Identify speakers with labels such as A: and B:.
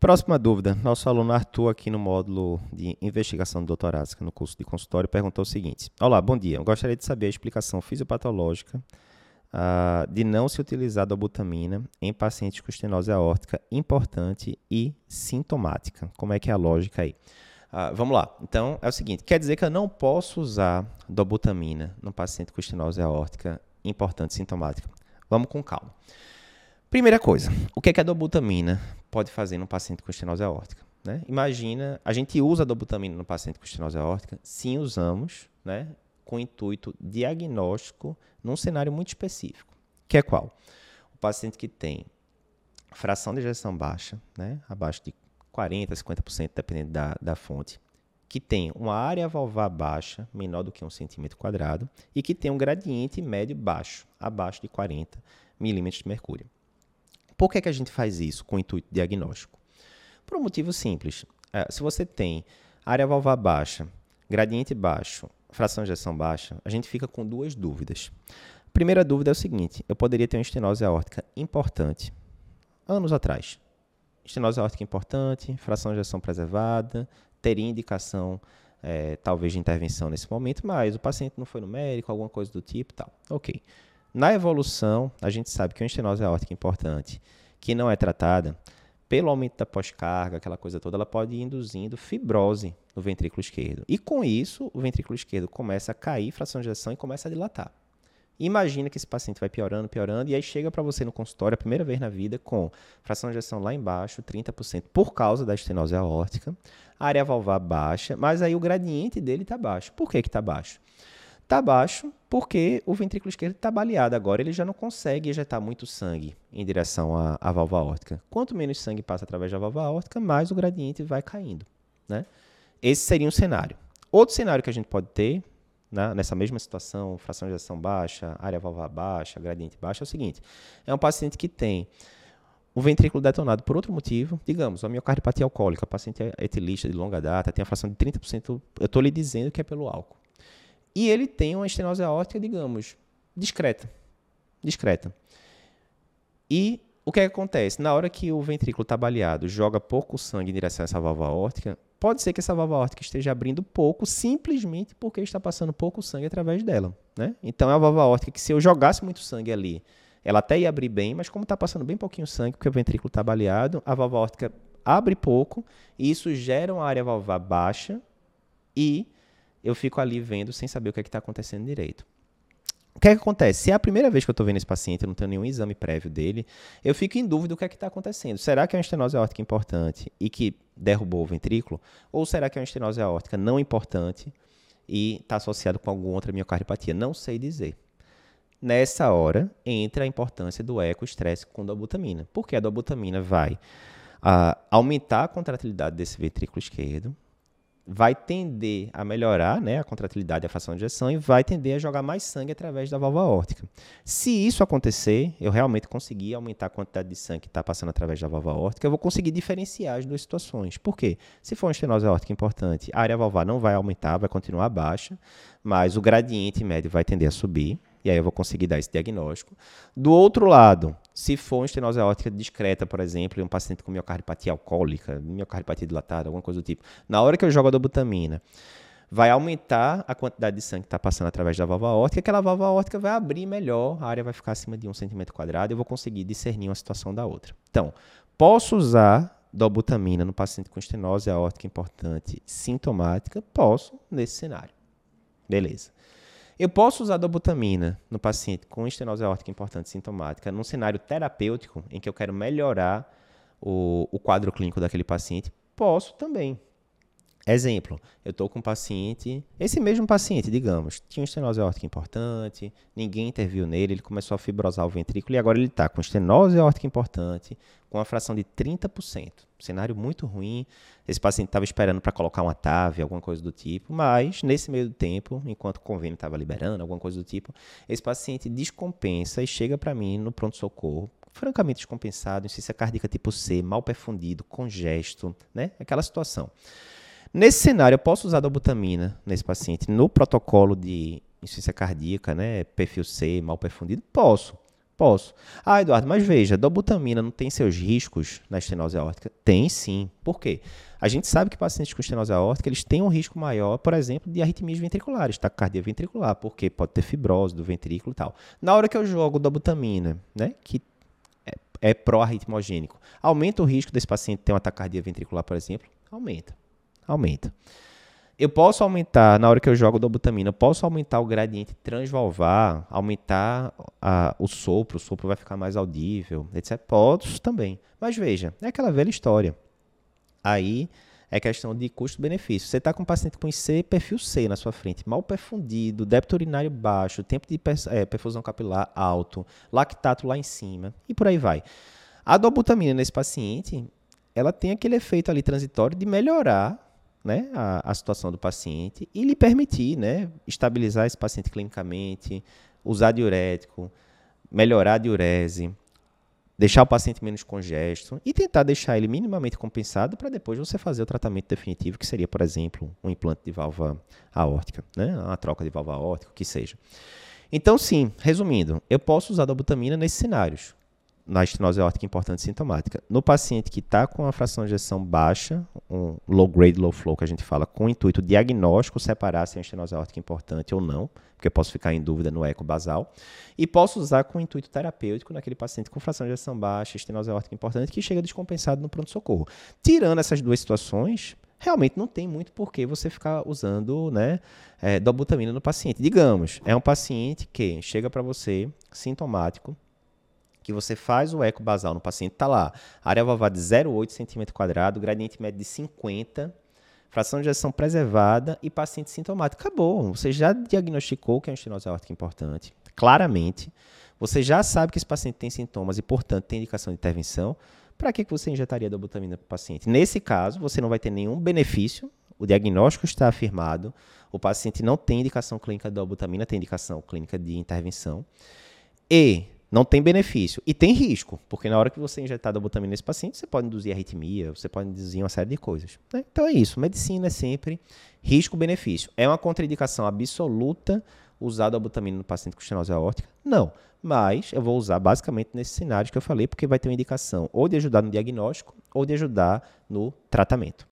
A: Próxima dúvida. Nosso aluno Arthur, aqui no módulo de investigação do doutorado, no curso de consultório, perguntou o seguinte: Olá, bom dia. Eu gostaria de saber a explicação fisiopatológica uh, de não se utilizar dobutamina em pacientes com estenose aórtica importante e sintomática. Como é que é a lógica aí? Uh, vamos lá. Então, é o seguinte: quer dizer que eu não posso usar dobutamina no paciente com estenose aórtica importante e sintomática? Vamos com calma. Primeira coisa, o que, é que a dobutamina pode fazer no paciente com estenose aórtica? Né? Imagina, a gente usa a dobutamina no paciente com estenose aórtica? Sim, usamos, né? com intuito diagnóstico num cenário muito específico, que é qual? O paciente que tem fração de ejeção baixa, né? abaixo de 40%, 50%, dependendo da, da fonte, que tem uma área valvar baixa, menor do que um centímetro quadrado, e que tem um gradiente médio baixo, abaixo de 40 milímetros de mercúrio. Por que, que a gente faz isso com o intuito diagnóstico? Por um motivo simples. É, se você tem área valvar baixa, gradiente baixo, fração de ejeção baixa, a gente fica com duas dúvidas. A primeira dúvida é o seguinte: eu poderia ter uma estenose aórtica importante anos atrás. Estenose aórtica importante, fração de ejeção preservada, teria indicação é, talvez de intervenção nesse momento, mas o paciente não foi no médico, alguma coisa do tipo tal. Ok. Na evolução, a gente sabe que uma estenose aórtica importante, que não é tratada, pelo aumento da pós-carga, aquela coisa toda, ela pode ir induzindo fibrose no ventrículo esquerdo. E com isso, o ventrículo esquerdo começa a cair, fração de ejeção, e começa a dilatar. Imagina que esse paciente vai piorando, piorando, e aí chega para você no consultório a primeira vez na vida com fração de ejeção lá embaixo, 30%, por causa da estenose aórtica, área valvar baixa, mas aí o gradiente dele está baixo. Por que está baixo? Está baixo porque o ventrículo esquerdo está baleado agora, ele já não consegue ejetar muito sangue em direção à, à válvula aórtica. Quanto menos sangue passa através da válvula aórtica, mais o gradiente vai caindo. Né? Esse seria um cenário. Outro cenário que a gente pode ter, né, nessa mesma situação, fração de ejeção baixa, área valvar baixa, gradiente baixo, é o seguinte: é um paciente que tem o ventrículo detonado por outro motivo, digamos, a miocardiopatia alcoólica, paciente é etilista de longa data, tem a fração de 30%, eu estou lhe dizendo que é pelo álcool. E ele tem uma estenose aórtica, digamos, discreta. Discreta. E o que, é que acontece? Na hora que o ventrículo está baleado, joga pouco sangue em direção a essa válvula aórtica, pode ser que essa válvula aórtica esteja abrindo pouco, simplesmente porque está passando pouco sangue através dela. Né? Então é uma válvula aórtica que se eu jogasse muito sangue ali, ela até ia abrir bem, mas como está passando bem pouquinho sangue, porque o ventrículo está baleado, a válvula aórtica abre pouco, e isso gera uma área valvar baixa e eu fico ali vendo sem saber o que é está acontecendo direito. O que é que acontece? Se é a primeira vez que eu estou vendo esse paciente, eu não tenho nenhum exame prévio dele, eu fico em dúvida do que é que está acontecendo. Será que é uma estenose aórtica importante e que derrubou o ventrículo? Ou será que é uma estenose aórtica não importante e está associado com alguma outra miocardiopatia? Não sei dizer. Nessa hora, entra a importância do eco-estresse com dobutamina. Porque a dobutamina vai uh, aumentar a contratilidade desse ventrículo esquerdo, vai tender a melhorar né, a contratilidade e a fração de ejeção e vai tender a jogar mais sangue através da válvula aórtica. Se isso acontecer, eu realmente conseguir aumentar a quantidade de sangue que está passando através da válvula aórtica, eu vou conseguir diferenciar as duas situações. Por quê? Se for uma estenose aórtica importante, a área valvar não vai aumentar, vai continuar baixa, mas o gradiente médio vai tender a subir e aí eu vou conseguir dar esse diagnóstico. Do outro lado, se for uma estenose aórtica discreta, por exemplo, e um paciente com miocardiopatia alcoólica, miocardiopatia dilatada, alguma coisa do tipo, na hora que eu jogo a dobutamina, vai aumentar a quantidade de sangue que está passando através da válvula aórtica, aquela válvula aórtica vai abrir melhor, a área vai ficar acima de um centímetro quadrado, eu vou conseguir discernir uma situação da outra. Então, posso usar dobutamina no paciente com estenose aórtica importante sintomática? Posso, nesse cenário. Beleza. Eu posso usar dobutamina no paciente com estenose aórtica importante sintomática num cenário terapêutico em que eu quero melhorar o, o quadro clínico daquele paciente? Posso também. Exemplo, eu estou com um paciente, esse mesmo paciente, digamos, tinha uma estenose aórtica importante, ninguém interviu nele, ele começou a fibrosar o ventrículo e agora ele está com estenose aórtica importante, com uma fração de 30%. Cenário muito ruim. Esse paciente estava esperando para colocar uma TAV, alguma coisa do tipo, mas nesse meio tempo, enquanto o convênio estava liberando, alguma coisa do tipo, esse paciente descompensa e chega para mim no pronto-socorro francamente descompensado, insuficiência cardíaca tipo C, mal perfundido, congesto, né? Aquela situação. Nesse cenário, eu posso usar dobutamina nesse paciente no protocolo de insuficiência cardíaca, né, perfil C, mal perfundido? Posso. Posso. Ah, Eduardo, mas veja, dobutamina não tem seus riscos na estenose aórtica? Tem sim. Por quê? A gente sabe que pacientes com estenose aórtica, eles têm um risco maior, por exemplo, de arritmias ventriculares, taquicardia ventricular, porque pode ter fibrose do ventrículo e tal. Na hora que eu jogo dobutamina, né, que é, é pró-arritmogênico, aumenta o risco desse paciente ter uma taquicardia ventricular, por exemplo? Aumenta. Aumenta. Eu posso aumentar, na hora que eu jogo dobutamina, eu posso aumentar o gradiente transvalvar, aumentar a, o sopro, o sopro vai ficar mais audível, etc. Posso também. Mas veja, é aquela velha história. Aí é questão de custo-benefício. Você está com um paciente com IC perfil C na sua frente, mal perfundido, débito urinário baixo, tempo de é, perfusão capilar alto, lactato lá em cima, e por aí vai. A dobutamina nesse paciente, ela tem aquele efeito ali transitório de melhorar né, a, a situação do paciente e lhe permitir né, estabilizar esse paciente clinicamente, usar diurético, melhorar a diurese, deixar o paciente menos congesto e tentar deixar ele minimamente compensado para depois você fazer o tratamento definitivo, que seria, por exemplo, um implante de válvula aórtica, né? uma troca de válvula aórtica, o que seja. Então, sim, resumindo, eu posso usar dobutamina nesses cenários na estenose aórtica importante sintomática. No paciente que está com a fração de ejeção baixa, um low grade, low flow que a gente fala, com o intuito diagnóstico, separar se é estenose aórtica importante ou não, porque eu posso ficar em dúvida no eco basal, e posso usar com o intuito terapêutico naquele paciente com fração de ejeção baixa, estenose aórtica importante, que chega descompensado no pronto-socorro. Tirando essas duas situações, realmente não tem muito por que você ficar usando né, é, dobutamina no paciente. Digamos, é um paciente que chega para você sintomático, que você faz o eco basal no paciente, está lá, área valvar de 0,8 cm gradiente médio de 50, fração de ejeção preservada e paciente sintomático. Acabou. Você já diagnosticou que é uma estenose aórtica importante, claramente. Você já sabe que esse paciente tem sintomas e, portanto, tem indicação de intervenção. Para que você injetaria dobutamina para o paciente? Nesse caso, você não vai ter nenhum benefício. O diagnóstico está afirmado. O paciente não tem indicação clínica de dobutamina, tem indicação clínica de intervenção. E não tem benefício. E tem risco, porque na hora que você injetar dobutamina nesse paciente, você pode induzir arritmia, você pode induzir uma série de coisas. Né? Então é isso. Medicina é sempre risco-benefício. É uma contraindicação absoluta usar dobutamina no paciente com estenose aórtica? Não. Mas eu vou usar basicamente nesses cenários que eu falei, porque vai ter uma indicação ou de ajudar no diagnóstico ou de ajudar no tratamento.